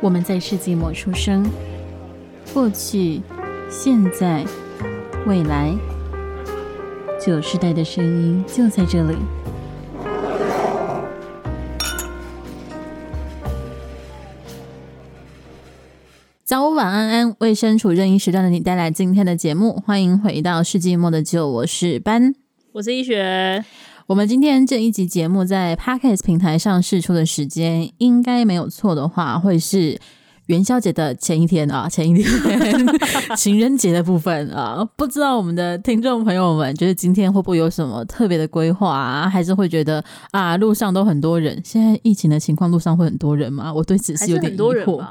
我们在世纪末出生，过去、现在、未来，九时代的声音就在这里。早午晚安安，为身处任意时段的你带来今天的节目，欢迎回到世纪末的就我是班，我是一雪。我们今天这一集节目在 Podcast 平台上试出的时间，应该没有错的话，会是元宵节的前一天啊，前一天情人节的部分啊。不知道我们的听众朋友们，觉得今天会不会有什么特别的规划啊？还是会觉得啊，路上都很多人？现在疫情的情况，路上会很多人吗？我对此是有点疑惑。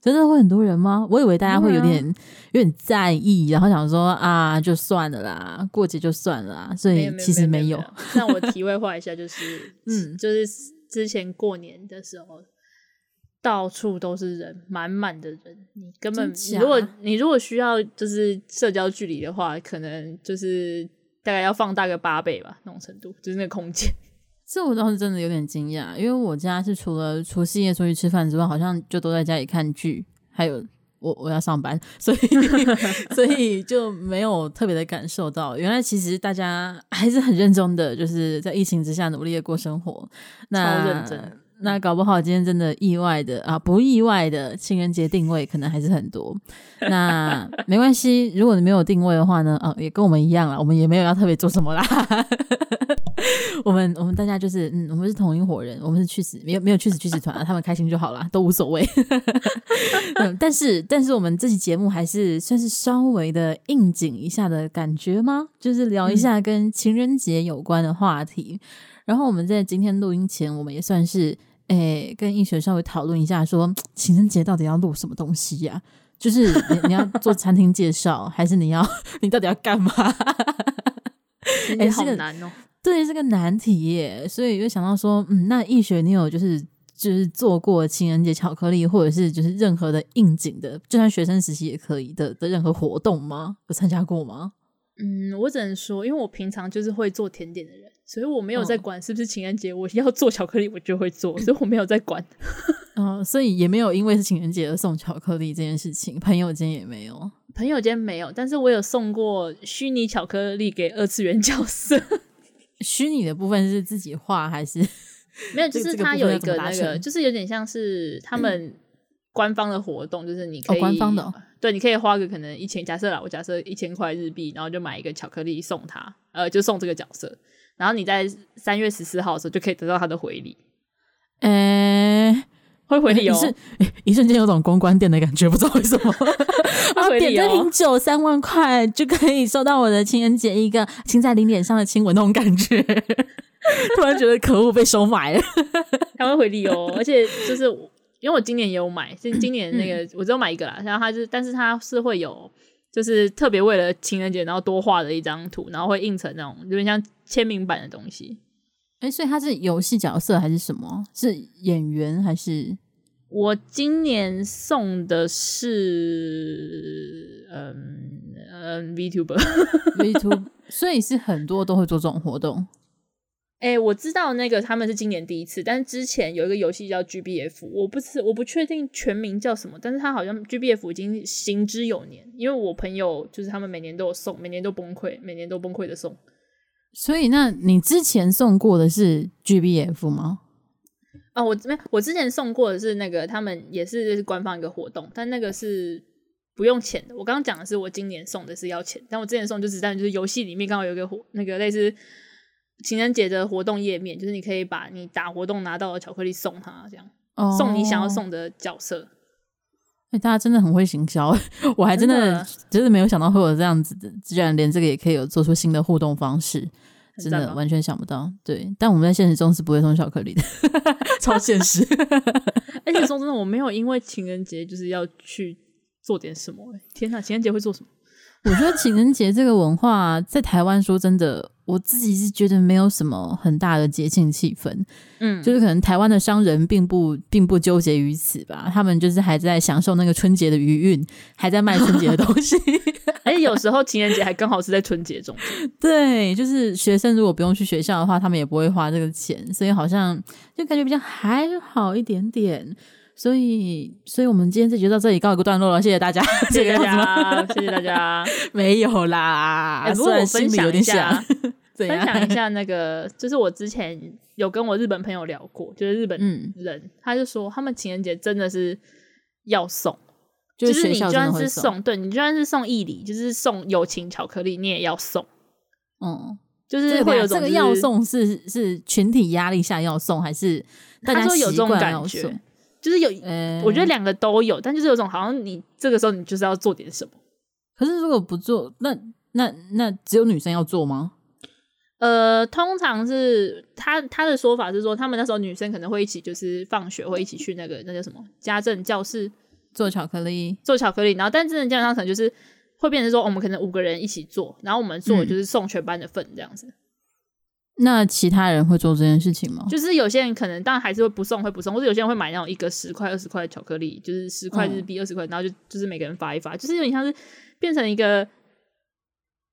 真的会很多人吗？我以为大家会有点、啊、有点在意，然后想说啊，就算了啦，过节就算了啦。所以其实没有。那我题外话一下，就是 嗯，就是之前过年的时候，到处都是人，满满的人，你根本如果你如果需要就是社交距离的话，可能就是大概要放大个八倍吧，那种程度，就是那个空间。这我倒是真的有点惊讶，因为我家是除了除夕夜出去吃饭之外，好像就都在家里看剧，还有我我要上班，所以 所以就没有特别的感受到，原来其实大家 还是很认真的，就是在疫情之下努力的过生活，那超认真。那搞不好今天真的意外的啊，不意外的情人节定位可能还是很多。那 没关系，如果你没有定位的话呢，啊，也跟我们一样啦，我们也没有要特别做什么啦。我们我们大家就是嗯，我们是同一伙人，我们是去死没有没有去死去死团啊，他们开心就好啦，都无所谓。嗯，但是但是我们这期节目还是算是稍微的应景一下的感觉吗？就是聊一下跟情人节有关的话题。嗯、然后我们在今天录音前，我们也算是。诶，跟易学稍微讨论一下说，说情人节到底要录什么东西呀、啊？就是你你要做餐厅介绍，还是你要 你到底要干嘛？诶，好难哦。对，是个难题耶。所以就想到说，嗯，那易学你有就是就是做过情人节巧克力，或者是就是任何的应景的，就算学生时期也可以的的任何活动吗？有参加过吗？嗯，我只能说，因为我平常就是会做甜点的人。所以我没有在管是不是情人节，我要做巧克力我就会做，所以我没有在管。嗯，所以也没有因为是情人节而送巧克力这件事情，朋友间也没有，朋友间没有，但是我有送过虚拟巧克力给二次元角色。虚拟的部分是自己画还是 没有？就是它有一个那个，就是有点像是他们官方的活动，就是你可以、哦、官方的、哦，对，你可以花个可能一千，假设啦，我假设一千块日币，然后就买一个巧克力送他，呃，就送这个角色。然后你在三月十四号的时候就可以得到他的回礼，嗯、欸，会回礼哦，是一瞬间有种公关店的感觉，不知道为什么。然后点这瓶酒三万块就可以收到我的情人节一个亲在脸上的亲吻那种感觉，突然觉得可恶被收买了。他会回礼哦，而且就是因为我今年也有买，是今年那个、嗯、我只有买一个啦，然后他就是，但是他是会有。就是特别为了情人节，然后多画了一张图，然后会印成那种有点像签名版的东西。哎、欸，所以他是游戏角色还是什么？是演员还是？我今年送的是嗯嗯 VTuber，VTuber，所以是很多都会做这种活动。哎、欸，我知道那个他们是今年第一次，但是之前有一个游戏叫 GBF，我不是我不确定全名叫什么，但是他好像 GBF 已经行之有年，因为我朋友就是他们每年都有送，每年都崩溃，每年都崩溃的送。所以，那你之前送过的是 GBF 吗？啊、哦，我没，我之前送过的是那个他们也是就是官方一个活动，但那个是不用钱的。我刚刚讲的是我今年送的是要钱，但我之前送就只在就是游戏里面刚好有一个活那个类似。情人节的活动页面，就是你可以把你打活动拿到的巧克力送他，这样、oh. 送你想要送的角色。哎、欸，大家真的很会行销，我还真的真的，没有想到会有这样子的，居然连这个也可以有做出新的互动方式，真的完全想不到。对，但我们在现实中是不会送巧克力的，超现实。而且说真的，我没有因为情人节就是要去做点什么。天哪，情人节会做什么？我觉得情人节这个文化在台湾，说真的，我自己是觉得没有什么很大的节庆气氛。嗯，就是可能台湾的商人并不并不纠结于此吧，他们就是还在享受那个春节的余韵，还在卖春节的东西。而 且有时候情人节还刚好是在春节中。对，就是学生如果不用去学校的话，他们也不会花这个钱，所以好像就感觉比较还好一点点。所以，所以我们今天这集就到这里告一个段落了，谢谢大家，谢谢大家，谢谢大家。没有啦，欸、不过我分享一下，分享一下那个，就是我之前有跟我日本朋友聊过，就是日本人，嗯、他就说他们情人节真的是要送，就是你就算是送，对，你就算是送义礼，就是送友情巧克力，你也要送。嗯，就是会有种、就是、这个要送是是群体压力下要送，还是大家他说有这种感觉？就是有，欸、我觉得两个都有，但就是有种好像你这个时候你就是要做点什么。可是如果不做，那那那只有女生要做吗？呃，通常是他他的说法是说，他们那时候女生可能会一起，就是放学会一起去那个那叫什么家政教室做巧克力，做巧克力。然后，但真的基本上可能就是会变成说，我们可能五个人一起做，然后我们做就是送全班的份这样子。嗯那其他人会做这件事情吗？就是有些人可能当然还是会不送，会不送，或者有些人会买那种一个十块、二十块的巧克力，就是十块日币、二十块，然后就就是每个人发一发，就是有点像是变成一个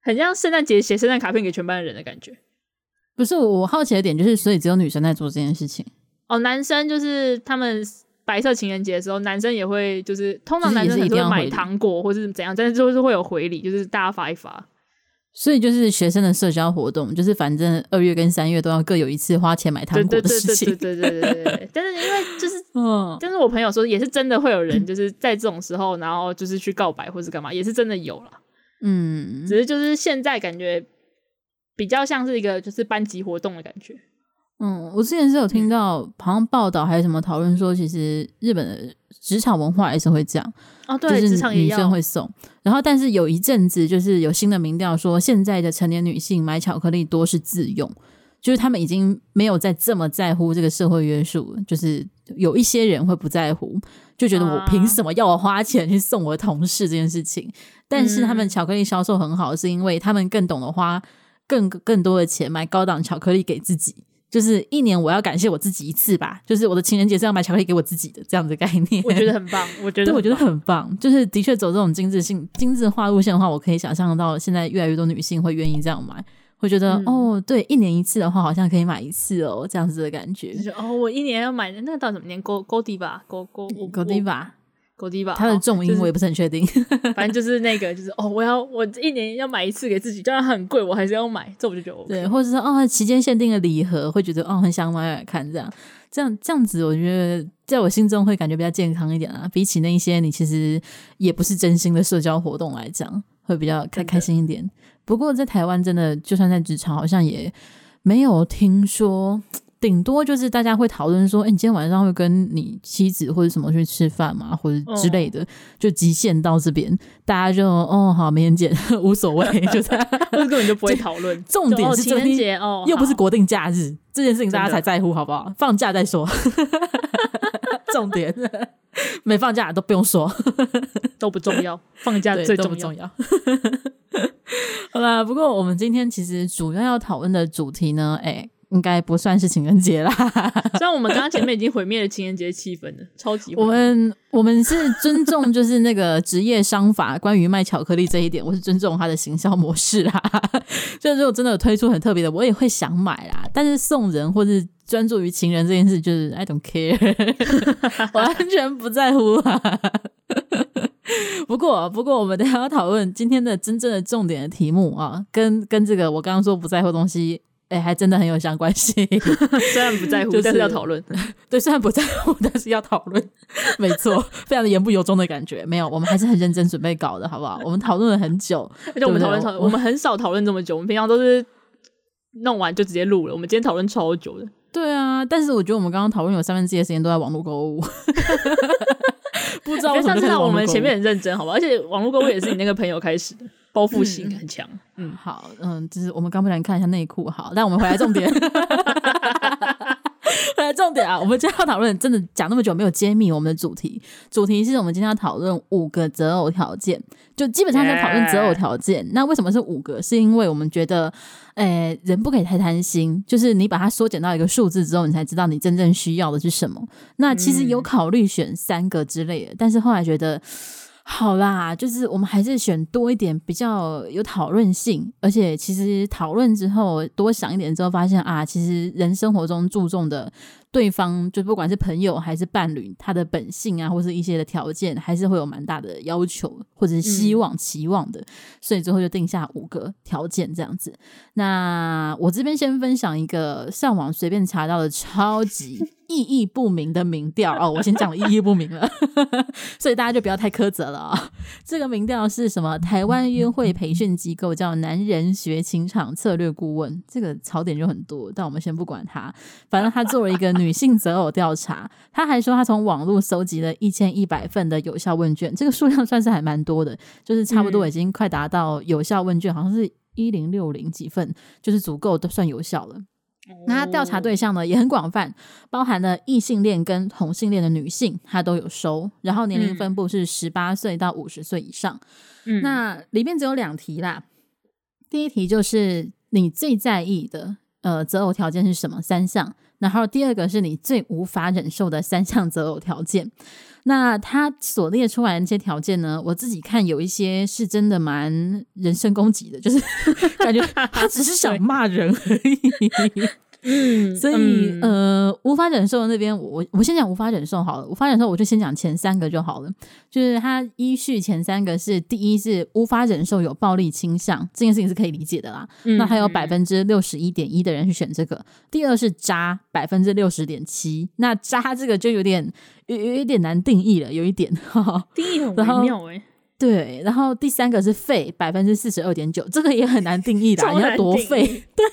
很像圣诞节写圣诞卡片给全班的人的感觉。不是，我好奇的点就是，所以只有女生在做这件事情哦，男生就是他们白色情人节的时候，男生也会就是通常男生也会买糖果或是怎样，但是就是会有回礼，就是大家发一发。所以就是学生的社交活动，就是反正二月跟三月都要各有一次花钱买糖果的事情。对对对对对对。但是因为就是，嗯，但是我朋友说也是真的会有人就是在这种时候，然后就是去告白或是干嘛，也是真的有了。嗯，只是就是现在感觉比较像是一个就是班级活动的感觉。嗯，我之前是有听到好像报道还有什么讨论说，其实日本的职场文化也是会这样。哦，对，职场女生会送，然后但是有一阵子就是有新的民调说，现在的成年女性买巧克力多是自用，就是他们已经没有再这么在乎这个社会约束，就是有一些人会不在乎，就觉得我凭什么要我花钱去送我的同事这件事情？但是他们巧克力销售很好，是因为他们更懂得花更更多的钱买高档巧克力给自己。就是一年我要感谢我自己一次吧，就是我的情人节是要买巧克力给我自己的这样子的概念，我觉得很棒。我觉得 我觉得很棒，就是的确走这种精致性、精致化路线的话，我可以想象到现在越来越多女性会愿意这样买，会觉得、嗯、哦，对，一年一次的话，好像可以买一次哦，这样子的感觉。就是哦，我一年要买那个到什么年？勾勾迪吧，勾勾勾迪吧。狗迪吧，它的重音我也不是很确定，就是、反正就是那个，就是哦，我要我一年要买一次给自己，就算很贵，我还是要买，这我就觉得、OK、对，或者是哦，期间限定的礼盒，会觉得哦，很想买来看这样，这样这样子，我觉得在我心中会感觉比较健康一点啊，比起那一些你其实也不是真心的社交活动来讲，会比较开开心一点。不过在台湾，真的就算在职场，好像也没有听说。顶多就是大家会讨论说，哎、欸，你今天晚上会跟你妻子或者什么去吃饭吗？或者之类的，哦、就极限到这边，大家就哦，好，明天见，无所谓，就这样，根本就不会讨论。重点是情人节哦，又不是国定假日，这件事情大家才在乎，好不好？放假再说。重点没放假都不用说，都不重要，放假最重要。重要好啦，不过我们今天其实主要要讨论的主题呢，哎、欸。应该不算是情人节啦，虽然我们刚刚前面已经毁灭了情人节气氛了，超级。我们我们是尊重，就是那个职业商法关于卖巧克力这一点，我是尊重他的行销模式啦。就如果真的有推出很特别的，我也会想买啦。但是送人或是专注于情人这件事，就是 I don't care，完全不在乎啊。不过不过，我们等下要讨论今天的真正的重点的题目啊，跟跟这个我刚刚说不在乎的东西。哎、欸，还真的很有相关性。虽然不在乎，就是、但是要讨论。对，虽然不在乎，但是要讨论。没错，非常的言不由衷的感觉。没有，我们还是很认真准备搞的，好不好？我们讨论了很久，而且我们讨论讨论，我们很少讨论这么久。我们平常都是弄完就直接录了。我们今天讨论超久的。对啊，但是我觉得我们刚刚讨论有三分之一的时间都在网络购物。不知道为什么？知道我们前面很认真，好吧？而且网络购物也是你那个朋友开始的。包袱性很强，嗯，好，嗯，就是我们刚不然看一下内裤，好，但我们回来重点，回来重点啊，我们今天要讨论，真的讲那么久没有揭秘我们的主题，主题是我们今天要讨论五个择偶条件，就基本上在讨论择偶条件。那为什么是五个？是因为我们觉得，诶、欸，人不可以太贪心，就是你把它缩减到一个数字之后，你才知道你真正需要的是什么。那其实有考虑选三个之类的，但是后来觉得。好啦，就是我们还是选多一点，比较有讨论性，而且其实讨论之后多想一点之后，发现啊，其实人生活中注重的对方就不管是朋友还是伴侣，他的本性啊，或是一些的条件，还是会有蛮大的要求，或者是希望、嗯、期望的，所以最后就定下五个条件这样子。那我这边先分享一个上网随便查到的超级。意义不明的民调哦，我先讲了意义不明了，所以大家就不要太苛责了啊、哦。这个民调是什么？台湾约会培训机构叫男人学情场策略顾问，这个槽点就很多，但我们先不管他。反正他做了一个女性择偶调查，他还说他从网络搜集了一千一百份的有效问卷，这个数量算是还蛮多的，就是差不多已经快达到有效问卷，好像是一零六零几份，就是足够都算有效了。那他调查对象呢也很广泛，包含了异性恋跟同性恋的女性，他都有收。然后年龄分布是十八岁到五十岁以上。嗯，那里面只有两题啦。第一题就是你最在意的呃择偶条件是什么？三项。然后第二个是你最无法忍受的三项择偶条件。那他所列出来的这些条件呢，我自己看有一些是真的蛮人身攻击的，就是 感觉他只是想骂人而已。嗯，所以、嗯、呃，无法忍受那边，我我先讲无法忍受好了。无法忍受，我就先讲前三个就好了。就是他依序前三个是：第一是无法忍受有暴力倾向，这件事情是可以理解的啦。嗯、那还有百分之六十一点一的人去选这个。第二是渣，百分之六十点七。那渣这个就有点有有一点难定义了，有一点。定义很微妙哎。对，然后第三个是废，百分之四十二点九，这个也很难定义的，你要多废？对，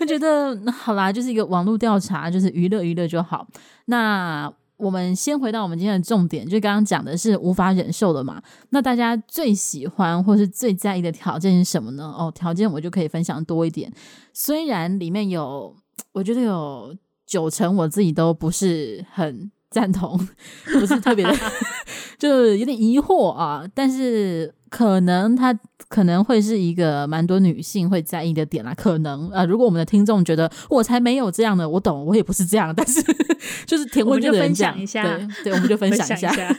我觉得好啦，就是一个网络调查，就是娱乐娱乐就好。那我们先回到我们今天的重点，就刚刚讲的是无法忍受的嘛。那大家最喜欢或是最在意的条件是什么呢？哦，条件我就可以分享多一点，虽然里面有，我觉得有九成我自己都不是很。赞同，不是特别的，就有点疑惑啊。但是可能他可能会是一个蛮多女性会在意的点啦。可能啊，如果我们的听众觉得我才没有这样的，我懂，我也不是这样。但是 就是填问卷的人讲一下，对，对，我们就分享一下。一下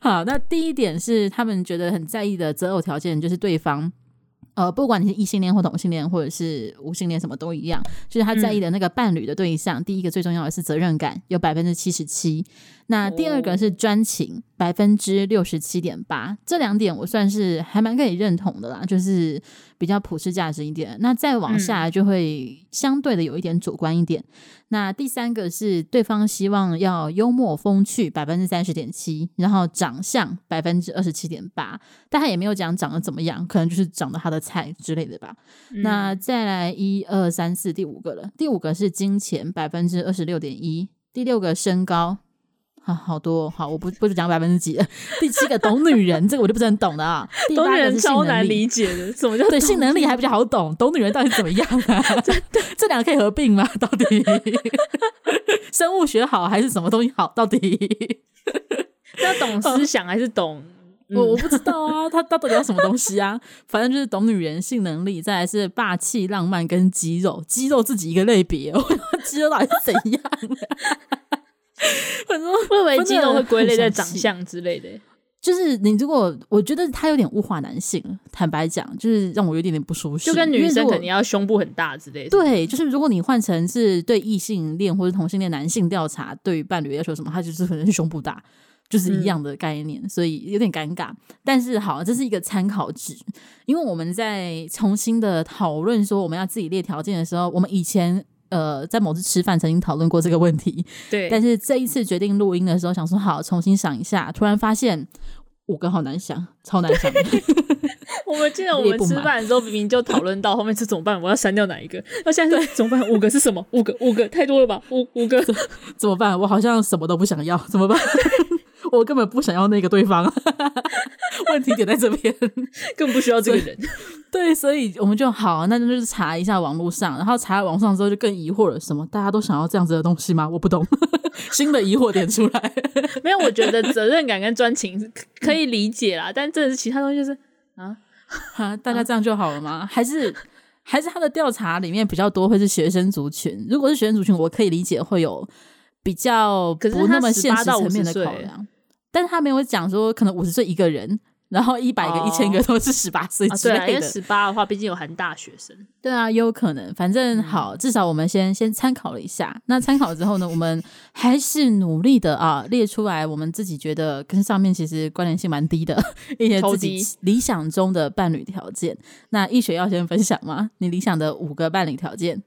好，那第一点是他们觉得很在意的择偶条件，就是对方。呃，不管你是异性恋或同性恋，或者是无性恋，什么都一样，就是他在意的那个伴侣的对象。嗯、第一个最重要的是责任感，有百分之七十七。那第二个是专情，百分之六十七点八。这两点我算是还蛮可以认同的啦，就是比较普世价值一点。那再往下就会相对的有一点主观一点。嗯、那第三个是对方希望要幽默风趣，百分之三十点七。然后长相百分之二十七点八，但他也没有讲长得怎么样，可能就是长得他的菜之类的吧。嗯、那再来一二三四第五个了，第五个是金钱，百分之二十六点一。第六个身高。啊，好多好，我不不是讲百分之几了。第七个懂女人，这个我就不是很懂的啊。懂女人超难理解的，什么叫 对性能力还比较好懂？懂女人到底怎么样啊？这这两个可以合并吗？到底生物学好还是什么东西好？到底要懂思想还是懂？我、嗯、我不知道啊，他他到底要什么东西啊？反正就是懂女人性能力，再来是霸气浪漫跟肌肉，肌肉自己一个类别，肌肉到底是怎样？很多会不会肌肉会归类在长相之类的？就是你如果我觉得他有点物化男性，坦白讲，就是让我有点点不舒适。就跟女生肯定要胸部很大之类的。对，就是如果你换成是对异性恋或者同性恋男性调查，对于伴侣要求什么，他就是可能是胸部大，就是一样的概念，嗯、所以有点尴尬。但是好，这是一个参考值，因为我们在重新的讨论说我们要自己列条件的时候，我们以前。呃，在某次吃饭曾经讨论过这个问题，对。但是这一次决定录音的时候，想说好重新想一下，突然发现五个好难想，超难想。我们记得我们吃饭的时候明明就讨论到后面是怎么办？我要删掉哪一个？那现在是怎么办？五个是什么？五个，五个太多了吧？五五个怎么办？我好像什么都不想要，怎么办？我根本不想要那个对方，问题点在这边，更不需要这个人。对，所以我们就好，那就是查一下网络上，然后查了网上之后就更疑惑了，什么大家都想要这样子的东西吗？我不懂，新的疑惑点出来。没有，我觉得责任感跟专情可以理解啦，但这是其他东西就是啊啊，大家这样就好了吗？还是还是他的调查里面比较多会是学生族群？如果是学生族群，我可以理解会有比较不那么现实层面的考量。但是他没有讲说可能五十岁一个人。然后一百个、一千个都是十八岁之类的。哦啊、对，因为十八的话，毕竟有含大学生。对啊，有可能。反正好，至少我们先先参考了一下。那参考之后呢，我们还是努力的啊，列出来我们自己觉得跟上面其实关联性蛮低的一些自己理想中的伴侣条件。那易学要先分享吗？你理想的五个伴侣条件？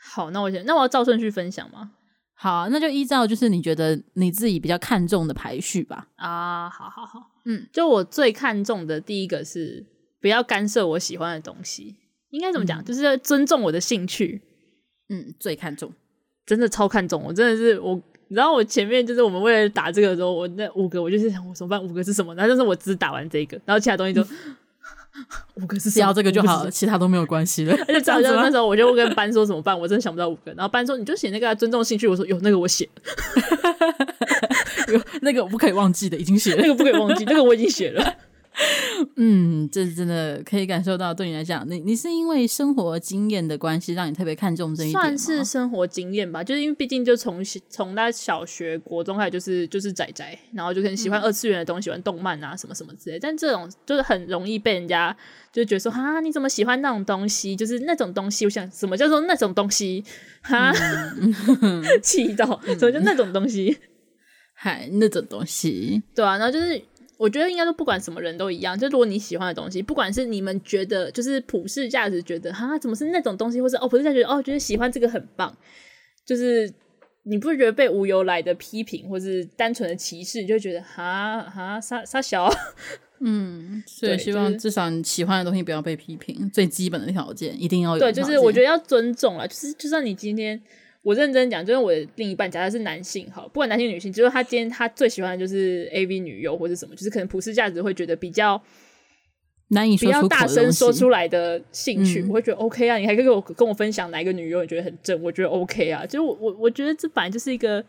好，那我先，那我要照顺序分享吗？好啊，那就依照就是你觉得你自己比较看重的排序吧。啊，好好好，嗯，就我最看重的第一个是不要干涉我喜欢的东西，应该怎么讲？嗯、就是要尊重我的兴趣。嗯，最看重，真的超看重。我真的是我，你知道我前面就是我们为了打这个的时候，我那五个我就是想我怎么办？五个是什么？然后就是我只打完这个，然后其他东西就。嗯五个是只要这个就好了，其他都没有关系了。而且早上那时候我就跟班说怎么办，我真的想不到五个。然后班说你就写那个尊重兴趣，我说有那个我写，有那个我不可以忘记的已经写了，那个不可以忘记，那个我已经写了。嗯，这是真的可以感受到，对你来讲，你你是因为生活经验的关系，让你特别看重这一点，算是生活经验吧。就是因为毕竟就从从他小学、国中开始就是就是宅宅，然后就很喜欢二次元的东西，嗯、喜欢动漫啊什么什么之类。但这种就是很容易被人家就觉得说，哈，你怎么喜欢那种东西？就是那种东西，我想什么叫做那种东西？哈，气、嗯、到，什么叫那种东西？嗨，那种东西，对啊，然后就是。我觉得应该说，不管什么人都一样。就如果你喜欢的东西，不管是你们觉得就是普世价值觉得哈，怎么是那种东西，或是哦普世价值哦觉得喜欢这个很棒，就是你不是觉得被无由来的批评，或是单纯的歧视，你就会觉得哈哈傻傻小。嗯，所以希望至少你喜欢的东西不要被批评，就是、最基本的条件一定要有。对，就是我觉得要尊重啊，就是就算你今天。我认真讲，就是我的另一半，假设是男性，哈，不管男性女性，就是他今天他最喜欢的就是 AV 女优或者什么，就是可能普世价值会觉得比较难以说比较大声说出来的兴趣，我会觉得 OK 啊，你还可以跟我跟我分享哪一个女优你觉得很正，我觉得 OK 啊，就是我我我觉得这本来就是一个，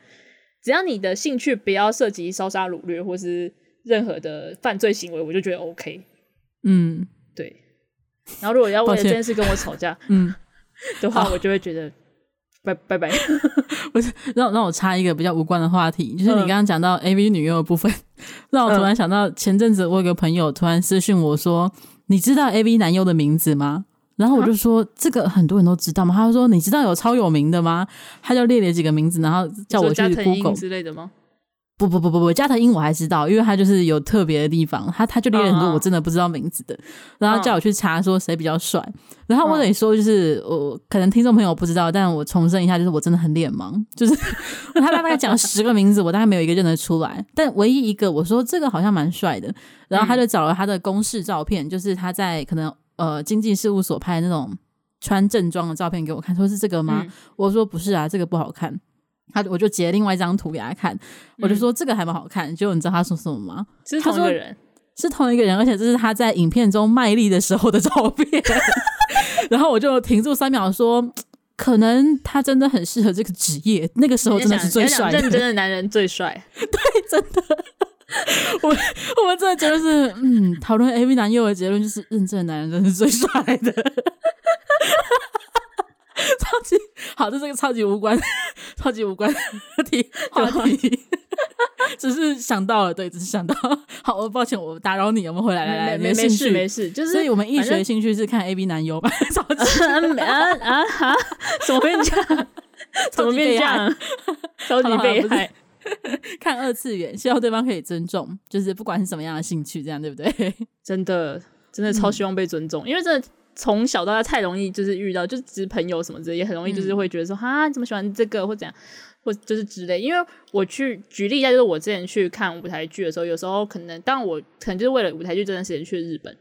只要你的兴趣不要涉及烧杀掳掠或是任何的犯罪行为，我就觉得 OK。嗯，对。然后如果要为了这件事跟我吵架，嗯的话，我就会觉得。拜拜拜，不 是让让我插一个比较无关的话题，就是你刚刚讲到 AV 女优的部分，嗯、让我突然想到前阵子我有个朋友突然私讯我说：“你知道 AV 男优的名字吗？”然后我就说：“这个很多人都知道吗？”他就说：“你知道有超有名的吗？”他就列了几个名字，然后叫我去 Google 之类的吗？不不不不不，加藤鹰我还知道，因为他就是有特别的地方，他他就列了很多我真的不知道名字的，然后叫我去查说谁比较帅，然后我得说就是我可能听众朋友不知道，但我重申一下，就是我真的很脸盲，就是他大概讲十个名字，我大概没有一个认得出来，但唯一一个我说这个好像蛮帅的，然后他就找了他的公式照片，就是他在可能呃经济事务所拍的那种穿正装的照片给我看，说是这个吗？我说不是啊，这个不好看。他我就截另外一张图给他看，我就说这个还蛮好看。结果你知道他说什么吗？是同一个人，是同一个人，而且这是他在影片中卖力的时候的照片。然后我就停住三秒，说可能他真的很适合这个职业。那个时候真的是最帅的，认真的男人最帅。对，真的。我我们这个结论是，嗯，讨论 AV 男优的结论就是，认真的男人真的是最帅的。超级好，这是个超级无关、超级无关的题话题，只是想到了，对，只是想到。好，我抱歉，我打扰你，我们回来，来来，没没事没事，就是，所以我们易学的兴趣是看 A B 男优吧？超级啊啊啊！怎么变这样？怎么变这样？超级被害。看二次元，希望对方可以尊重，就是不管是什么样的兴趣，这样对不对？真的，真的超希望被尊重，因为这。从小到大太容易就是遇到，就是只朋友什么之类，也很容易就是会觉得说，哈、嗯，你怎么喜欢这个或怎样，或就是之类。因为我去举例一下，就是我之前去看舞台剧的时候，有时候可能，但我可能就是为了舞台剧这段时间去日本，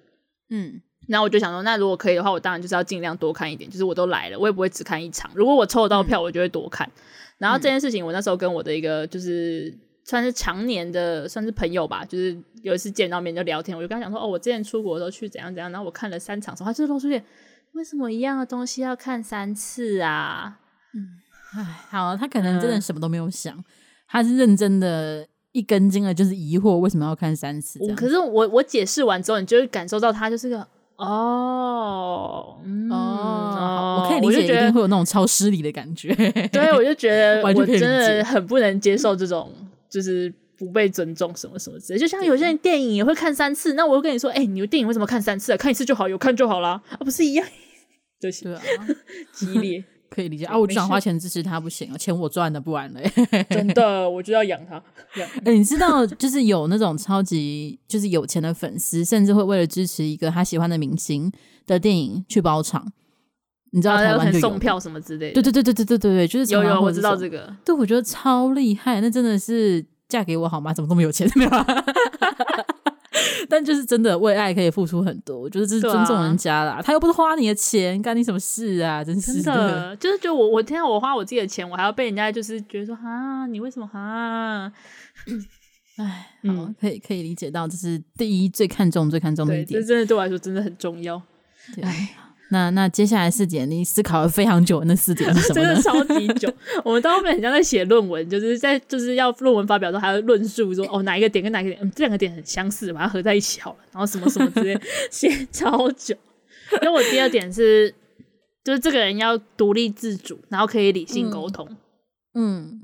嗯，然后我就想说，那如果可以的话，我当然就是要尽量多看一点，就是我都来了，我也不会只看一场。如果我抽得到票，我就会多看。嗯、然后这件事情，我那时候跟我的一个就是。算是常年的，算是朋友吧。就是有一次见到面就聊天，我就跟他讲说：“哦，我之前出国的时候去怎样怎样。”然后我看了三场，他就露出点为什么一样的东西要看三次啊？嗯，哎，好，他可能真的什么都没有想，嗯、他是认真的一根筋了，就是疑惑为什么要看三次。可是我我解释完之后，你就会感受到他就是个哦、嗯、哦，我可以理解，一定会有那种超失礼的感觉。对，我就觉得 我真的很不能接受这种。就是不被尊重什么什么之类。就像有些人电影也会看三次，那我会跟你说，哎、欸，你的电影为什么看三次啊？看一次就好，有看就好啦，啊，不是一样？对，是啊，激烈 可以理解啊。我就想花钱支持他不行啊，钱我赚的，不然嘞。真的，我就要养他。哎、欸，你知道，就是有那种超级就是有钱的粉丝，甚至会为了支持一个他喜欢的明星的电影去包场。你知道台湾就送票什么之类的，对对对对对对对对，就是有有我知道这个，对，我觉得超厉害，那真的是嫁给我好吗？怎么这么有钱？没有，但就是真的为爱可以付出很多，我觉得这是尊重人家啦。啊、他又不是花你的钱，干你什么事啊？真是真的，就是就我我天啊，我花我自己的钱，我还要被人家就是觉得说啊，你为什么啊？哎，嗯，可以可以理解到，这是第一最看重最看重的一点，这真的对我来说真的很重要。哎。那那接下来四点，你思考了非常久，那四点是什么？真的超级久。我们到后面很像在写论文，就是在就是要论文发表的时候，还要论述说哦哪一个点跟哪一个点，嗯这两个点很相似，把它合在一起好了，然后什么什么之类，写超久。因为我第二点是，就是这个人要独立自主，然后可以理性沟通。嗯，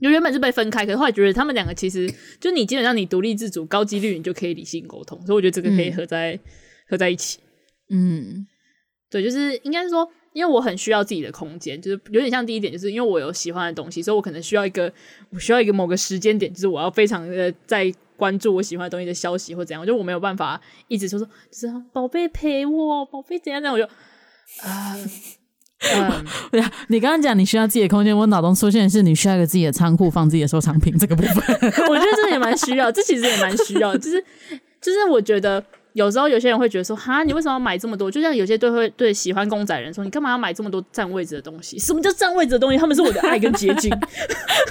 就原本是被分开，可是后来觉得他们两个其实就你基本上你独立自主，高几率你就可以理性沟通，所以我觉得这个可以合在、嗯、合在一起。嗯。对，就是应该是说，因为我很需要自己的空间，就是有点像第一点，就是因为我有喜欢的东西，所以我可能需要一个，我需要一个某个时间点，就是我要非常的在关注我喜欢的东西的消息或怎样，就我没有办法一直说说，就是宝贝陪我，宝贝怎样怎样，我就啊，嗯，对呀，你刚刚讲你需要自己的空间，我脑中出现的是你需要一个自己的仓库放自己的收藏品这个部分，我觉得这也蛮需要，这其实也蛮需要，就是就是我觉得。有时候有些人会觉得说，哈，你为什么要买这么多？就像有些对会对喜欢公仔人说，你干嘛要买这么多占位置的东西？什么叫占位置的东西？他们是我的爱跟结晶，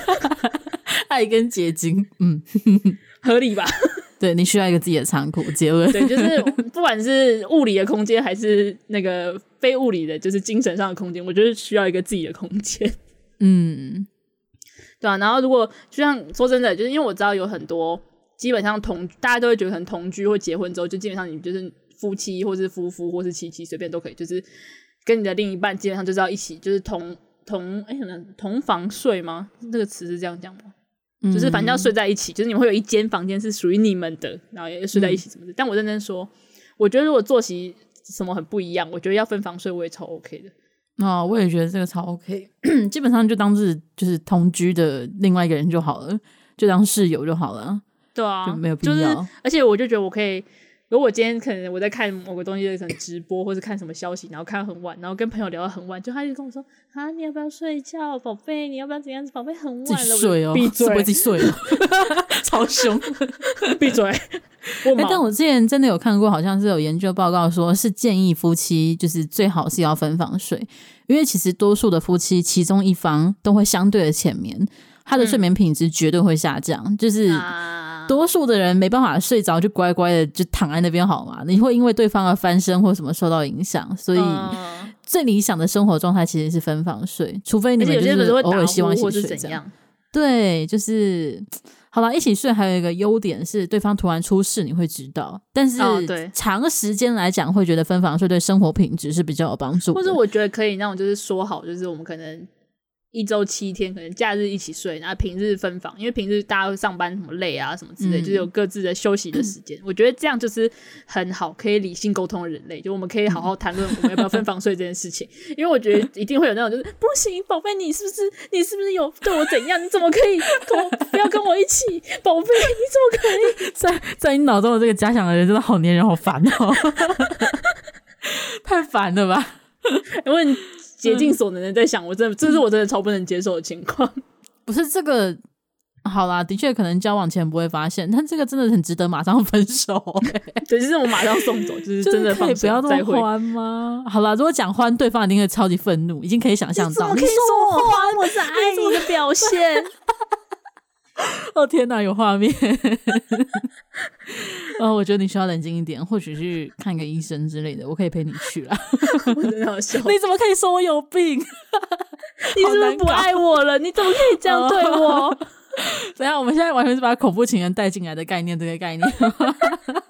爱跟结晶，嗯，合理吧？对，你需要一个自己的仓库，结论。对，就是不管是物理的空间，还是那个非物理的，就是精神上的空间，我觉得需要一个自己的空间。嗯，对啊。然后如果就像说真的，就是因为我知道有很多。基本上同大家都会觉得，很同居或结婚之后，就基本上你就是夫妻，或是夫妇，或是妻妻，随便都可以，就是跟你的另一半基本上就是要一起，就是同同哎，可能同房睡吗？这个词是这样讲吗？嗯、就是反正要睡在一起，就是你们会有一间房间是属于你们的，然后也睡在一起什么的。嗯、但我认真说，我觉得如果作息什么很不一样，我觉得要分房睡，我也超 OK 的。哦，我也觉得这个超 OK，基本上就当是就是同居的另外一个人就好了，就当室友就好了。对啊，就没有必要。就是，而且我就觉得我可以，如果我今天可能我在看某个东西，可能直播或者看什么消息，然后看很晚，然后跟朋友聊到很晚，就他就跟我说：“啊，你要不要睡觉，宝贝？你要不要怎样子？宝贝很晚了，睡哦，闭嘴，不会自己睡了，超凶，闭嘴。欸”但我之前真的有看过，好像是有研究报告说，是建议夫妻就是最好是要分房睡，因为其实多数的夫妻其中一方都会相对的浅眠，他的睡眠品质绝对会下降，嗯、就是。啊多数的人没办法睡着，就乖乖的就躺在那边好吗？你会因为对方而翻身或什么受到影响，所以最理想的生活状态其实是分房睡，除非你们就是偶尔希望一起睡这样。对，就是好了，一起睡还有一个优点是对方突然出事你会知道，但是长时间来讲会觉得分房睡对生活品质是比较有帮助。或者我觉得可以那种就是说好，就是我们可能。一周七天，可能假日一起睡，然后平日分房，因为平日大家会上班什么累啊什么之类，嗯、就是有各自的休息的时间。嗯、我觉得这样就是很好，可以理性沟通的人类，就我们可以好好谈论我们要不要分房睡这件事情。嗯、因为我觉得一定会有那种就是不行，宝贝，你是不是你是不是有对我怎样？你怎么可以跟我不要跟我一起？宝贝，你怎么可以？在在你脑中的这个假想的人真的好黏人，好烦哦，太烦了吧？因为。竭尽所能的在想，我真的，这是我真的超不能接受的情况。不是这个，好啦，的确可能交往前不会发现，但这个真的很值得马上分手。对，就是我马上送走，就是 真的可以不要这么欢吗？好啦，如果讲欢，对方一定会超级愤怒，已经可以想象到。你可以说我欢？我是爱你的表现。哦天哪，有画面！哦，我觉得你需要冷静一点，或许去看个医生之类的，我可以陪你去啦。我真的好笑，你怎么可以说我有病？你是不是不爱我了？你怎么可以这样对我？等下，我们现在完全是把恐怖情人带进来的概念，这个概念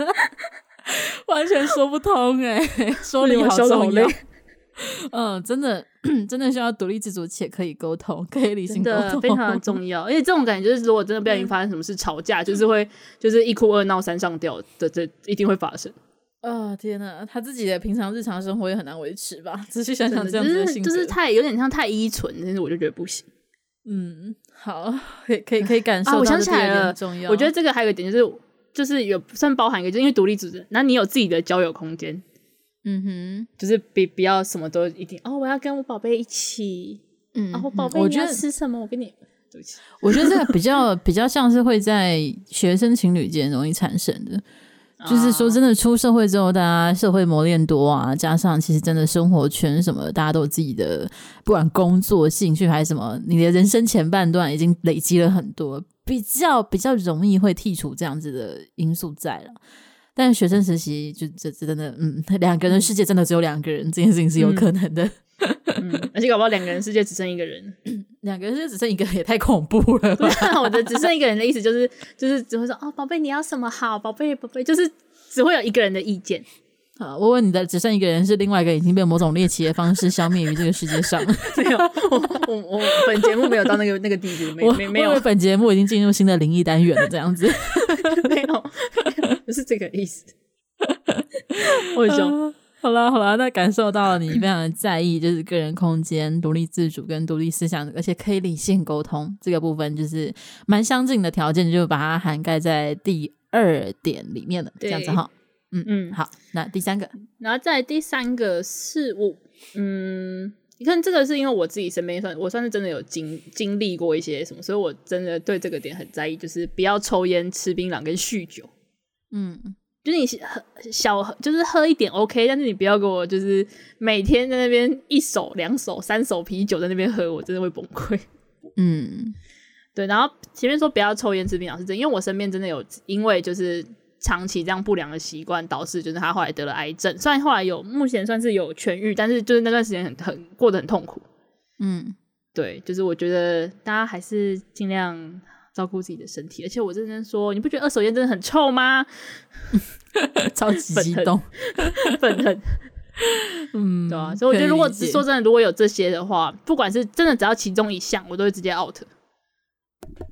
完全说不通哎、欸，说理好重要。嗯，真的，真的需要独立自主且可以沟通，可以理性沟通，非常的重 要。而且这种感觉就是，如果真的不小心发生什么事，吵架就是会，就是一哭二闹三上吊的，这一定会发生。哦天呐，他自己的平常日常生活也很难维持吧？仔细想想，这样子就是，就是太有点像太依存，但是我就觉得不行。嗯，好，可以可以可以感受到、啊。我想起来了，我觉得这个还有一点就是，就是有算包含一个，就是因为独立组织，那你有自己的交友空间。嗯哼，就是比不要什么都一定哦，我要跟我宝贝一起。嗯，然后宝贝你要吃什么？我跟你，对不起，我觉得这个比较 比较像是会在学生情侣间容易产生的。就是说，真的出社会之后，大家社会磨练多啊，加上其实真的生活圈什么，大家都有自己的，不管工作、兴趣还是什么，你的人生前半段已经累积了很多，比较比较容易会剔除这样子的因素在了。但学生实习就这这真的，嗯，两个人的世界真的只有两个人，这件事情是有可能的。嗯，嗯，而且搞不好两个人世界只剩一个人，两个人世界只剩一个人也太恐怖了吧。我的只剩一个人的意思就是，就是只会说哦，宝贝你要什么好，宝贝宝贝，就是只会有一个人的意见。啊，我问你的只剩一个人是另外一个已经被某种猎奇的方式消灭于这个世界上？没有，我我我本节目没有到那个那个地步，没没没有。本节目已经进入新的灵异单元了，这样子没有，不是这个意思。我就、呃、好啦好啦，那感受到了你非常的在意，就是个人空间、独立自主跟独立思想，而且可以理性沟通这个部分，就是蛮相近的条件，就把它涵盖在第二点里面了。这样子哈。嗯嗯，好，那第三个，然后在第三个是我，嗯，你看这个是因为我自己身边算，我算是真的有经经历过一些什么，所以我真的对这个点很在意，就是不要抽烟、吃槟榔跟酗酒。嗯，就是你喝小，就是喝一点 OK，但是你不要给我就是每天在那边一手、两手、三手啤酒在那边喝，我真的会崩溃。嗯，对，然后前面说不要抽烟、吃槟榔是真，因为我身边真的有因为就是。长期这样不良的习惯导致，就是他后来得了癌症。虽然后来有目前算是有痊愈，但是就是那段时间很很过得很痛苦。嗯，对，就是我觉得大家还是尽量照顾自己的身体。而且我认真说，你不觉得二手烟真的很臭吗？超级激动，愤恨。嗯，对啊。所以我觉得，如果说真的，如果有这些的话，不管是真的只要其中一项，我都会直接 out。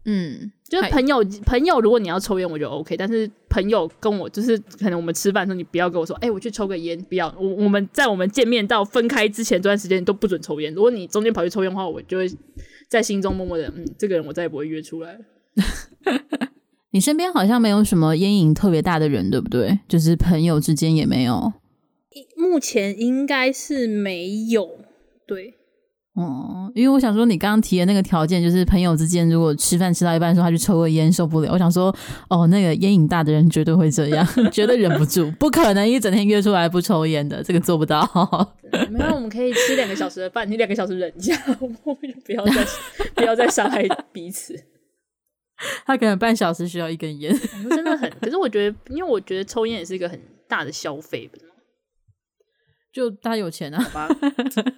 嗯，就是朋友朋友，如果你要抽烟，我就 OK。但是朋友跟我就是可能我们吃饭的时候，你不要跟我说，哎、欸，我去抽个烟，不要。我我们在我们见面到分开之前这段时间都不准抽烟。如果你中间跑去抽烟的话，我就会在心中默默的，嗯，这个人我再也不会约出来。你身边好像没有什么烟瘾特别大的人，对不对？就是朋友之间也没有。目前应该是没有，对。哦，因为我想说，你刚刚提的那个条件，就是朋友之间如果吃饭吃到一半的时候，他去抽个烟受不了。我想说，哦，那个烟瘾大的人绝对会这样，绝对忍不住，不可能一整天约出来不抽烟的，这个做不到。没有，我们可以吃两个小时的饭，你两个小时忍一下，我们不要再不要再伤害彼此。他可能半小时需要一根烟，真的很。可是我觉得，因为我觉得抽烟也是一个很大的消费。就他有钱啊，好吧，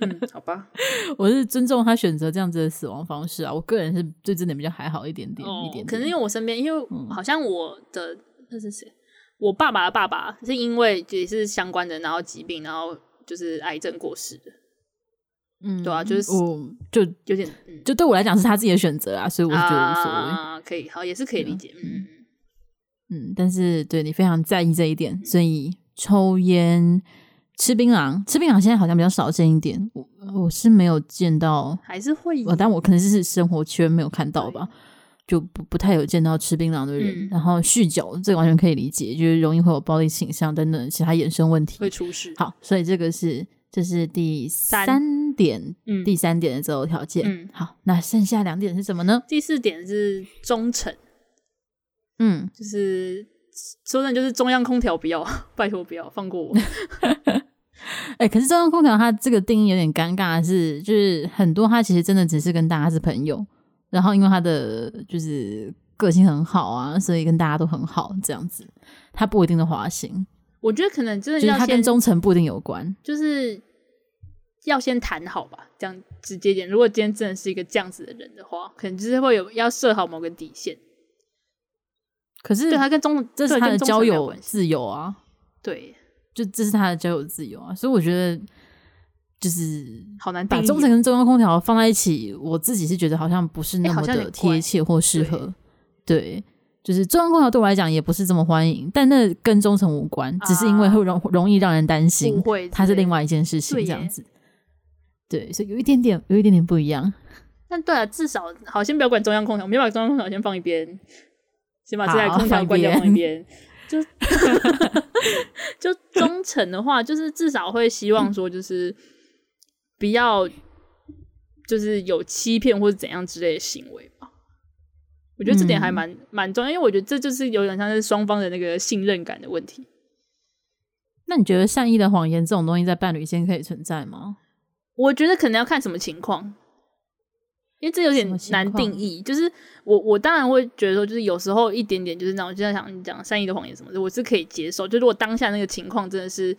嗯，好吧，我是尊重他选择这样子的死亡方式啊。我个人是对这点比较还好一点点，哦、一点点。可能因为我身边，因为好像我的那是谁？我爸爸的爸爸是因为也是相关的，然后疾病，然后就是癌症过世的。嗯，对啊，就是我就有点，就对我来讲是他自己的选择啊，所以我就觉得无所谓。啊，可以，好，也是可以理解。嗯嗯，但是对你非常在意这一点，所以抽烟。吃槟榔，吃槟榔现在好像比较少见一点。我我是没有见到，还是会有，但我可能是生活圈没有看到吧，就不不太有见到吃槟榔的人。嗯、然后酗酒，这个完全可以理解，就是容易会有暴力倾向等等其他衍生问题会出事。好，所以这个是这是第三点，嗯、第三点的择偶条件。嗯、好，那剩下两点是什么呢？第四点是忠诚，嗯，就是。说真的，就是中央空调不要，拜托不要放过我。哎、欸，可是中央空调它这个定义有点尴尬的是，就是很多它其实真的只是跟大家是朋友，然后因为他的就是个性很好啊，所以跟大家都很好这样子，他不一定的花心。我觉得可能真的要他跟忠诚不一定有关，就是要先谈好吧，这样直接点。如果今天真的是一个这样子的人的话，可能就是会有要设好某个底线。可是，对他跟中，这是他的交友自由啊。对，就这是他的交友自由啊。所以我觉得，就是好难把中层跟中央空调放在一起，我自己是觉得好像不是那么的贴切或适合。对，就是中央空调对我来讲也不是这么欢迎，但那跟忠诚无关，只是因为会容容易让人担心，它是另外一件事情这样子。对，所以有一点点，有一点点不一样。但对啊，至少好，先不要管中央空调，我们把中央空调先放一边，先把这台空调关掉放一边。就 就忠诚的话，就是至少会希望说，就是不要就是有欺骗或者怎样之类的行为吧。我觉得这点还蛮蛮、嗯、重要，因为我觉得这就是有点像是双方的那个信任感的问题。那你觉得善意的谎言这种东西在伴侣间可以存在吗？我觉得可能要看什么情况，因为这有点难定义。就是我，我当然会觉得说，就是有时候一点点，就是那种就在想你讲善意的谎言什么的，我是可以接受。就如果当下那个情况真的是，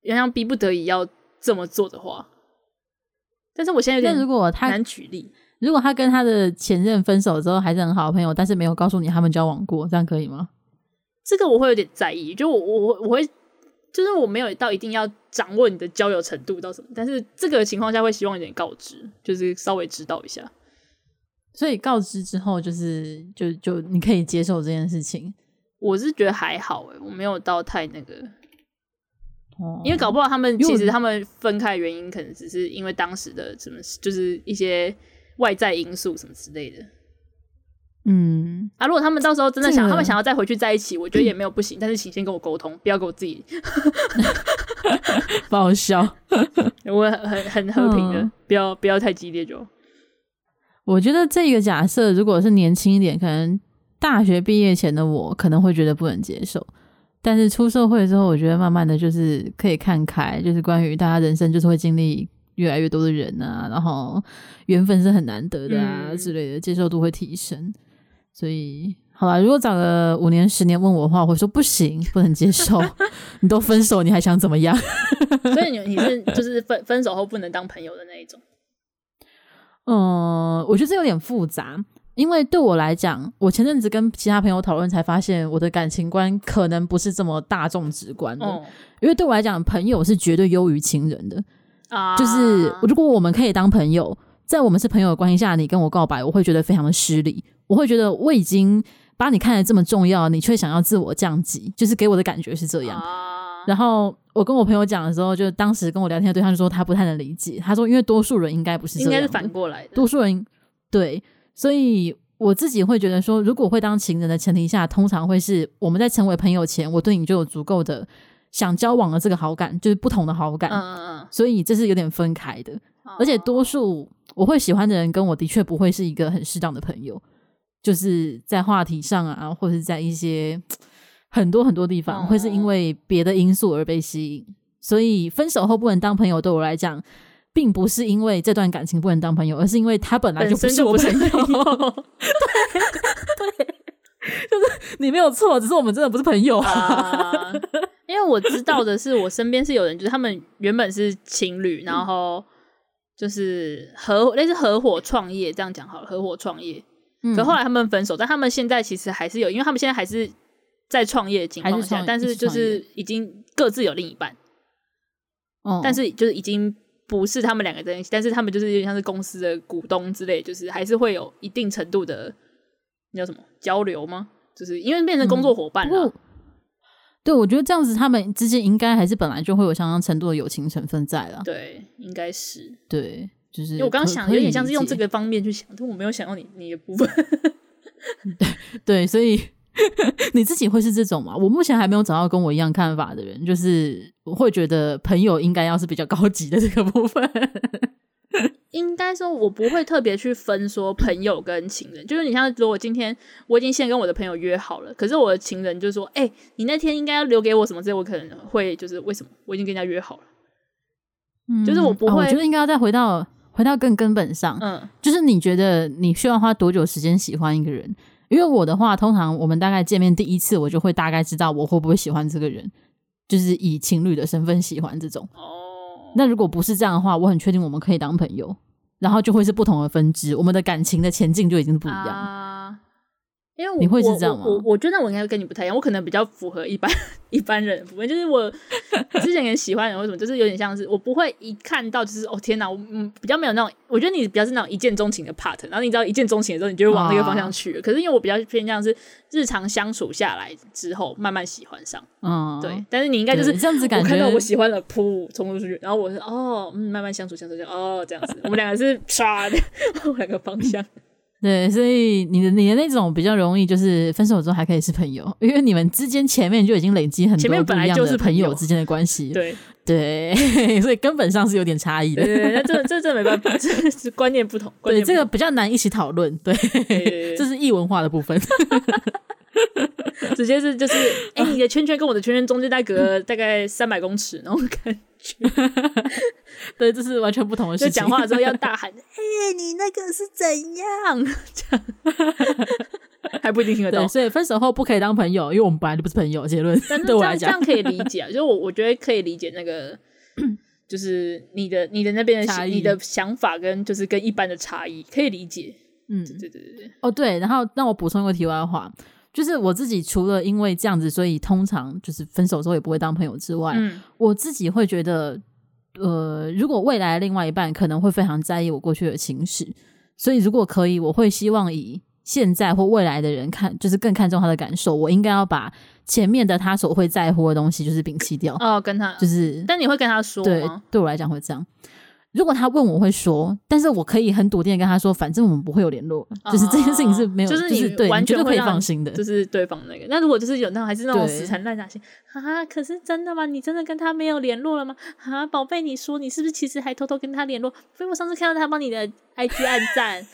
原像逼不得已要这么做的话，但是我现在有点，如果他难举例，如果他跟他的前任分手之后还是很好的朋友，但是没有告诉你他们交往过，这样可以吗？这个我会有点在意，就我我我会。就是我没有到一定要掌握你的交友程度到什么，但是这个情况下会希望有点告知，就是稍微知道一下。所以告知之后，就是就就你可以接受这件事情。我是觉得还好诶，我没有到太那个，哦，因为搞不好他们其实他们分开的原因可能只是因为当时的什么，就是一些外在因素什么之类的。嗯啊，如果他们到时候真的想，他们想要再回去在一起，我觉得也没有不行。嗯、但是请先跟我沟通，不要给我自己 不好笑。我很很和平的，嗯、不要不要太激烈就。我觉得这个假设，如果是年轻一点，可能大学毕业前的我可能会觉得不能接受。但是出社会之后，我觉得慢慢的就是可以看开，就是关于大家人生就是会经历越来越多的人啊，然后缘分是很难得的啊、嗯、之类的，接受度会提升。所以，好吧，如果找了五年、十年问我的话，我会说不行，不能接受。你都分手，你还想怎么样？所以你你是就是分分手后不能当朋友的那一种？嗯，我觉得这有点复杂，因为对我来讲，我前阵子跟其他朋友讨论，才发现我的感情观可能不是这么大众直观的。嗯、因为对我来讲，朋友是绝对优于亲人的啊。就是如果我们可以当朋友，在我们是朋友的关系下，你跟我告白，我会觉得非常的失礼。我会觉得我已经把你看得这么重要，你却想要自我降级，就是给我的感觉是这样。啊、然后我跟我朋友讲的时候，就当时跟我聊天的对象就说他不太能理解，他说因为多数人应该不是这样，应该是反过来的。多数人对，所以我自己会觉得说，如果会当情人的前提下，通常会是我们在成为朋友前，我对你就有足够的想交往的这个好感，就是不同的好感。嗯嗯嗯。所以这是有点分开的，啊、而且多数我会喜欢的人跟我的确不会是一个很适当的朋友。就是在话题上啊，或者是在一些很多很多地方，会是因为别的因素而被吸引。所以分手后不能当朋友，对我来讲，并不是因为这段感情不能当朋友，而是因为他本来就不是我朋友。对，对，就是你没有错，只是我们真的不是朋友啊。Uh, 因为我知道的是，我身边是有人，就是他们原本是情侣，然后就是合类似合伙创业，这样讲好了，合伙创业。可后来他们分手，嗯、但他们现在其实还是有，因为他们现在还是在创业的情况下，是但是就是已经各自有另一半。哦，但是就是已经不是他们两个在一起，但是他们就是有点像是公司的股东之类，就是还是会有一定程度的那叫什么交流吗？就是因为变成工作伙伴了。嗯、对，我觉得这样子他们之间应该还是本来就会有相当程度的友情成分在了。对，应该是对。就是因为我刚刚想有点像是用这个方面去想，但我没有想到你你的部分。对对，所以你自己会是这种吗？我目前还没有找到跟我一样看法的人，就是我会觉得朋友应该要是比较高级的这个部分。应该说，我不会特别去分说朋友跟情人。就是你像，如果今天我已经先跟我的朋友约好了，可是我的情人就说：“哎、欸，你那天应该要留给我什么？”这我可能会就是为什么？我已经跟人家约好了，嗯，就是我不会，哦、我觉得应该要再回到。回到更根本上，嗯，就是你觉得你需要花多久时间喜欢一个人？因为我的话，通常我们大概见面第一次，我就会大概知道我会不会喜欢这个人，就是以情侣的身份喜欢这种。哦，那如果不是这样的话，我很确定我们可以当朋友，然后就会是不同的分支，我们的感情的前进就已经是不一样。啊，因为我你会是这样吗？我我，我觉得我应该跟你不太一样，我可能比较符合一般 一般人的部分，就是我之前也喜欢人，为什么？就是有点像是我不会一看到就是哦天哪，我嗯比较没有那种，我觉得你比较是那种一见钟情的 part，然后你知道一见钟情的时候，你就会往那个方向去。啊、可是因为我比较偏向是日常相处下来之后慢慢喜欢上，嗯，对。但是你应该就是这样子感觉，我看到我喜欢了，噗冲出去，然后我是哦，嗯，慢慢相处相处这样，哦这样子，我们两个是 唰的两个方向。对，所以你的你的那种比较容易，就是分手之后还可以是朋友，因为你们之间前面就已经累积很多不一样的，前面本来就是朋友之间的关系。对对，所以根本上是有点差异的。对，对，对，这这这没办法，这是观念不同。对，这个比较难一起讨论。对，这是异文化的部分。直接是就是，哎、欸，你的圈圈跟我的圈圈中间大概隔大概三百公尺，那种感觉。对，这是完全不同的事情。讲话的时候要大喊：“哎、欸，你那个是怎样？”这样还不一定听得懂。所以分手后不可以当朋友，因为我们本来就不是朋友。结论，但是这样这样可以理解，就是我我觉得可以理解那个，就是你的你的那边的差异，你的想法跟就是跟一般的差异可以理解。嗯，对对对对。哦，对，然后让我补充一个题外话。就是我自己，除了因为这样子，所以通常就是分手之后也不会当朋友之外，嗯，我自己会觉得，呃，如果未来另外一半可能会非常在意我过去的情史，所以如果可以，我会希望以现在或未来的人看，就是更看重他的感受，我应该要把前面的他所会在乎的东西就是摒弃掉。哦，跟他就是，但你会跟他说吗？对，对我来讲会这样。如果他问我会说，但是我可以很笃定的跟他说，反正我们不会有联络，哦、就是这件事情是没有，就是你完全可以放心的，就是对方那个。那如果就是有那种还是那种死缠烂打型啊，可是真的吗？你真的跟他没有联络了吗？啊，宝贝，你说你是不是其实还偷偷跟他联络？所以我上次看到他帮你的 IG 暗 赞，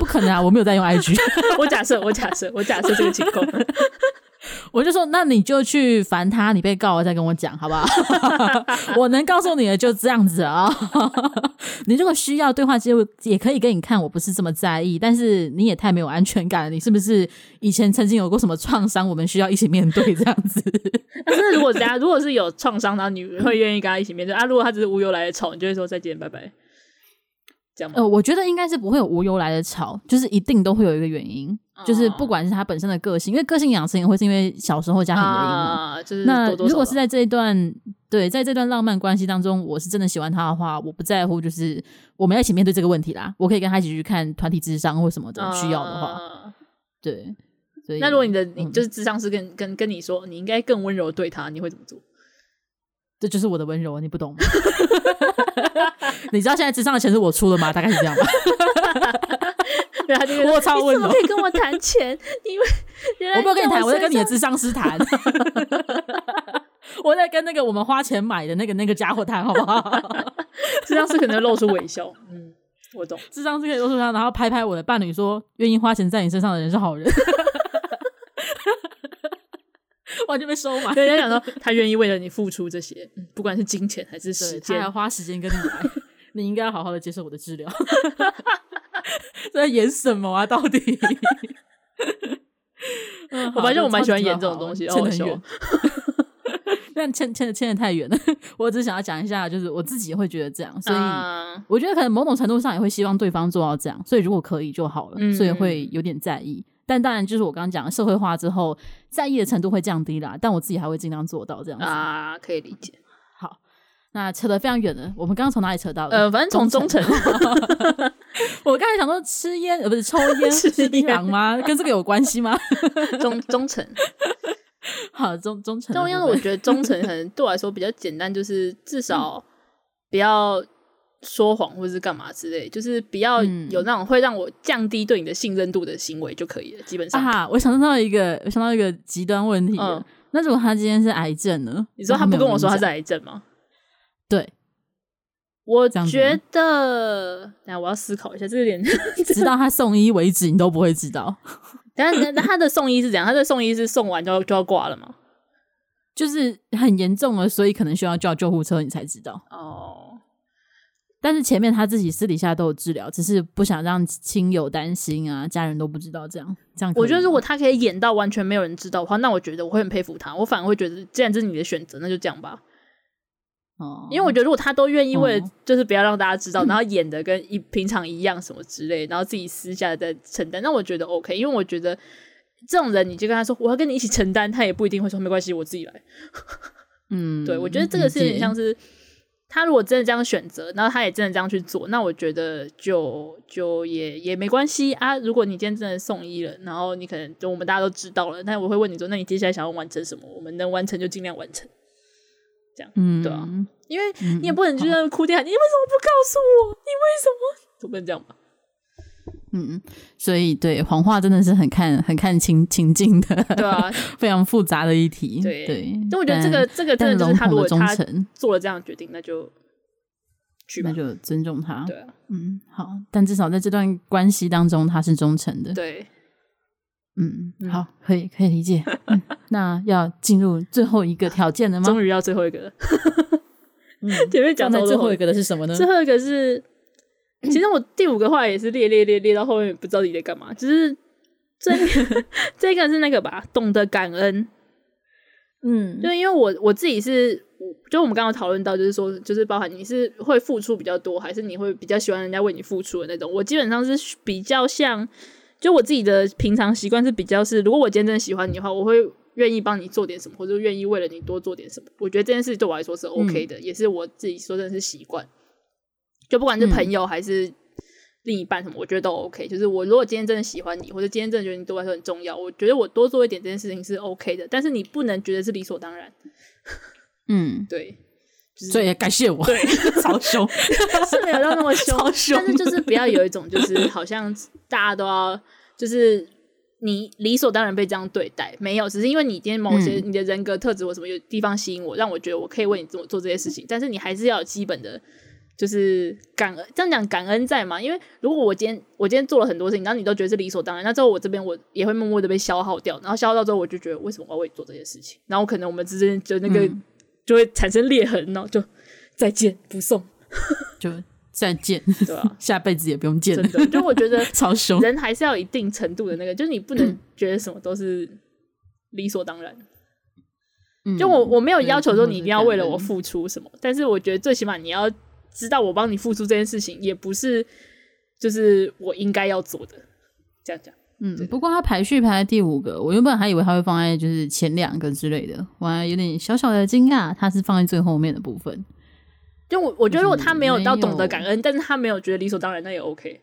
不可能啊，我没有在用 IG，我假设，我假设，我假设这个情况。我就说，那你就去烦他，你被告了再跟我讲，好不好？我能告诉你的就这样子啊、哦。你如果需要对话记录，也可以给你看，我不是这么在意。但是你也太没有安全感了，你是不是以前曾经有过什么创伤？我们需要一起面对这样子。但是如果大家如果是有创伤，然后你会愿意跟他一起面对啊？如果他只是无由来的吵，你就会说再见，拜拜。这样吗？呃，我觉得应该是不会有无由来的吵，就是一定都会有一个原因。就是不管是他本身的个性，因为个性养成也会是因为小时候家庭的原因嘛。啊，就是那如果是在这一段对，在这段浪漫关系当中，我是真的喜欢他的话，我不在乎，就是我们要一起面对这个问题啦。我可以跟他一起去看团体智商或什么的，需要的话，啊、对。所以那如果你的你就是智商是跟跟跟你说，你应该更温柔对他，你会怎么做？这就是我的温柔，你不懂吗？你知道现在智商的钱是我出的吗？大概是这样吧。我超温柔，你可以跟我谈钱？因为我没有跟你谈，我在跟你的智商师谈。我在跟那个我们花钱买的那个那个家伙谈，好不好？智商师可能露出微笑。嗯，我懂。智商师可以露出微笑，然后拍拍我的伴侣，说：“愿意花钱在你身上的人是好人。”完全被收买。人家想说，他愿意为了你付出这些，不管是金钱还是时间，他还花时间跟你来。你应该要好好的接受我的治疗。在演什么啊？到底？我发现我蛮喜欢演这种东西，牵很远。但牵牵的牵的太远了。我只想要讲一下，就是我自己会觉得这样，所以我觉得可能某种程度上也会希望对方做到这样。所以如果可以就好了，所以会有点在意。但当然，就是我刚刚讲的社会化之后，在意的程度会降低啦。但我自己还会尽量做到这样子啊，可以理解。好那扯得非常远了，我们刚刚从哪里扯到的？呃，反正从忠诚。我刚才想说吃烟，呃，不是抽 烟，吃槟榔吗？跟这个有关系吗？忠忠诚。好，忠忠诚。中央，我觉得忠诚可能对我来说比较简单，就是至少 不要说谎或者是干嘛之类，就是不要有那种会让我降低对你的信任度的行为就可以了。基本上，啊，我想到一个，我想到一个极端问题。嗯，那如果他今天是癌症呢？你说他不跟我说他是癌症吗？对，我觉得，那我要思考一下，这个点，直到他送医为止，你都不会知道。但是他的送医是怎样？他的送医是送完就要就要挂了吗？就是很严重了，所以可能需要叫救护车，你才知道。哦，但是前面他自己私底下都有治疗，只是不想让亲友担心啊，家人都不知道这样。这样，我觉得如果他可以演到完全没有人知道的话，那我觉得我会很佩服他。我反而会觉得，既然这是你的选择，那就这样吧。哦，因为我觉得如果他都愿意为了就是不要让大家知道，嗯、然后演的跟一平常一样什么之类，然后自己私下的在承担，那我觉得 OK。因为我觉得这种人，你就跟他说我要跟你一起承担，他也不一定会说没关系，我自己来。嗯，对，我觉得这个是有点像是。他如果真的这样选择，然后他也真的这样去做，那我觉得就就也也没关系啊。如果你今天真的送医了，然后你可能就我们大家都知道了，但我会问你说，那你接下来想要完成什么？我们能完成就尽量完成，这样，嗯，对啊，因为你也不能就在哭天喊地，你为什么不告诉我？你为什么？总不能这样吧？嗯，所以对谎话真的是很看很看情情境的，对啊，非常复杂的一题。对对，但我觉得这个这个真的就是他如果他做了这样的决定，那就去吧，那就尊重他。对啊，嗯，好，但至少在这段关系当中他是忠诚的。对，嗯，好，可以可以理解。嗯，那要进入最后一个条件了吗？终于要最后一个了。嗯，前面讲到最后一个的是什么呢？最后一个是。其实我第五个话也是列列列列到后面不知道你在干嘛，就是这个 这个是那个吧，懂得感恩。嗯，就因为我我自己是，就我们刚刚讨论到，就是说，就是包含你是会付出比较多，还是你会比较喜欢人家为你付出的那种。我基本上是比较像，就我自己的平常习惯是比较是，如果我今天真的喜欢你的话，我会愿意帮你做点什么，或者愿意为了你多做点什么。我觉得这件事对我来说是 OK 的，嗯、也是我自己说真的是习惯。就不管是朋友还是另一半什么，嗯、我觉得都 OK。就是我如果今天真的喜欢你，或者今天真的觉得你对我来说很重要，我觉得我多做一点这件事情是 OK 的。但是你不能觉得是理所当然。嗯，对。所以感谢我，对，超凶，是没有到那么凶。但是就是不要有一种，就是好像大家都要，就是你理所当然被这样对待，没有，只是因为你今天某些你的人格特质或什么有地方吸引我，让我觉得我可以为你做做这些事情。但是你还是要有基本的。就是感恩，这样讲感恩在嘛？因为如果我今天我今天做了很多事情，然后你都觉得是理所当然，那之后我这边我也会默默的被消耗掉，然后消耗到之后，我就觉得为什么我要为你做这些事情？然后可能我们之间就那个、嗯、就会产生裂痕，然后就再见不送，就再见，对啊？下辈子也不用见了。真的，就我觉得 超凶，人还是要一定程度的那个，就是你不能觉得什么都是理所当然。嗯、就我我没有要求说你一定要为了我付出什么，但是我觉得最起码你要。知道我帮你付出这件事情，也不是就是我应该要做的，这样讲。嗯，不过他排序排在第五个，我原本还以为他会放在就是前两个之类的，我还有点小小的惊讶，他是放在最后面的部分。就我我觉得如果他没有到懂得感恩，但是他没有觉得理所当然，那也 OK。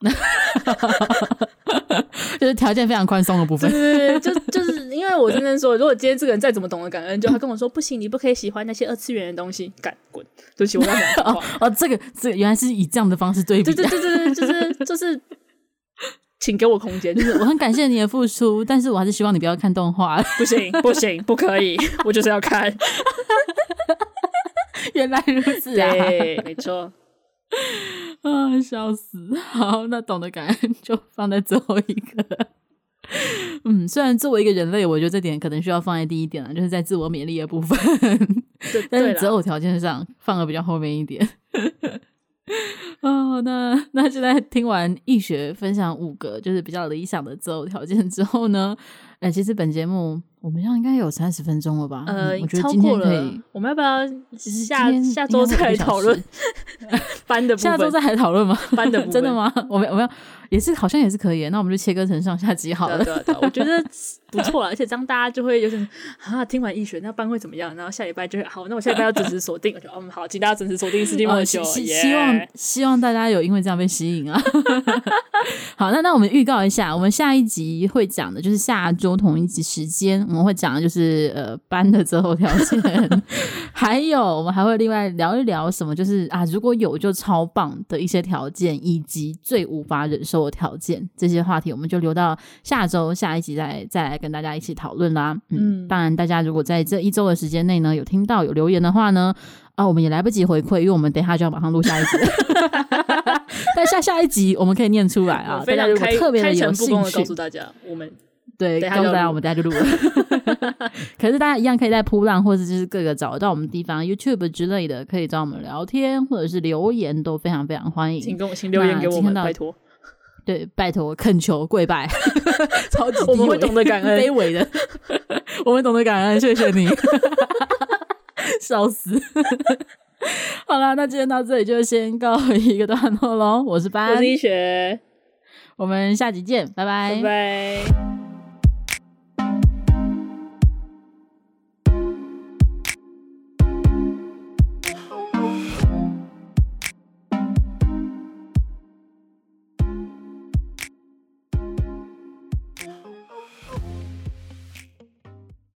就是条件非常宽松的部分，对对对，就就是因为我真的说，如果今天这个人再怎么懂得感恩，就他跟我说不行，你不可以喜欢那些二次元的东西，干滚，对不起，我哦 哦，这个这个、原来是以这样的方式对比，对对对对，就是就是，请给我空间，就是我很感谢你的付出，但是我还是希望你不要看动画，不行不行，不可以，我就是要看，原来如此啊，对，没错。啊，笑死！好，那懂得感恩就放在最后一个。嗯，虽然作为一个人类，我觉得这点可能需要放在第一点了，就是在自我勉励的部分。对，但是择偶条件上放的比较后面一点。哦，那 那现在听完易学分享五个就是比较理想的择偶条件之后呢，哎、欸，其实本节目。我们这样应该有三十分钟了吧？呃，我觉得今天可以。我们要不要下 下周再来讨论班的部分？下周再来讨论吗？班的部分真的吗？我们我们要也是好像也是可以。那我们就切割成上下集好了。对对对，我觉得不错了，而且这样大家就会有点啊，听完易学那班会怎么样？然后下礼拜就会好，那我下礼拜要准时锁定。我觉得嗯好，请大家准时锁定世纪末秀。希望希望大家有因为这样被吸引啊。好，那那我们预告一下，我们下一集会讲的就是下周同一集时间。我们会讲的就是呃班的择偶条件，还有我们还会另外聊一聊什么，就是啊如果有就超棒的一些条件，以及最无法忍受的条件，这些话题我们就留到下周下一集再再来跟大家一起讨论啦。嗯，嗯当然大家如果在这一周的时间内呢有听到有留言的话呢，啊我们也来不及回馈，因为我们等一下就要马上录下一集，但下下一集我们可以念出来啊，大家如果特别的有兴趣，告诉大家我们。对，告诉大家，我们大家就录了。可是大家一样可以在扑浪，或者就是各个找到我们地方，YouTube 之类的，可以找我们聊天，或者是留言，都非常非常欢迎。请跟我请留言给我们，拜托。对，拜托，恳求，跪拜，超级我们会懂得感恩，卑微的，我们懂得感恩，谢谢你。笑死。好啦，那今天到这里就先告一个段落喽。我是班，我是医学，我们下集见，拜拜，拜拜。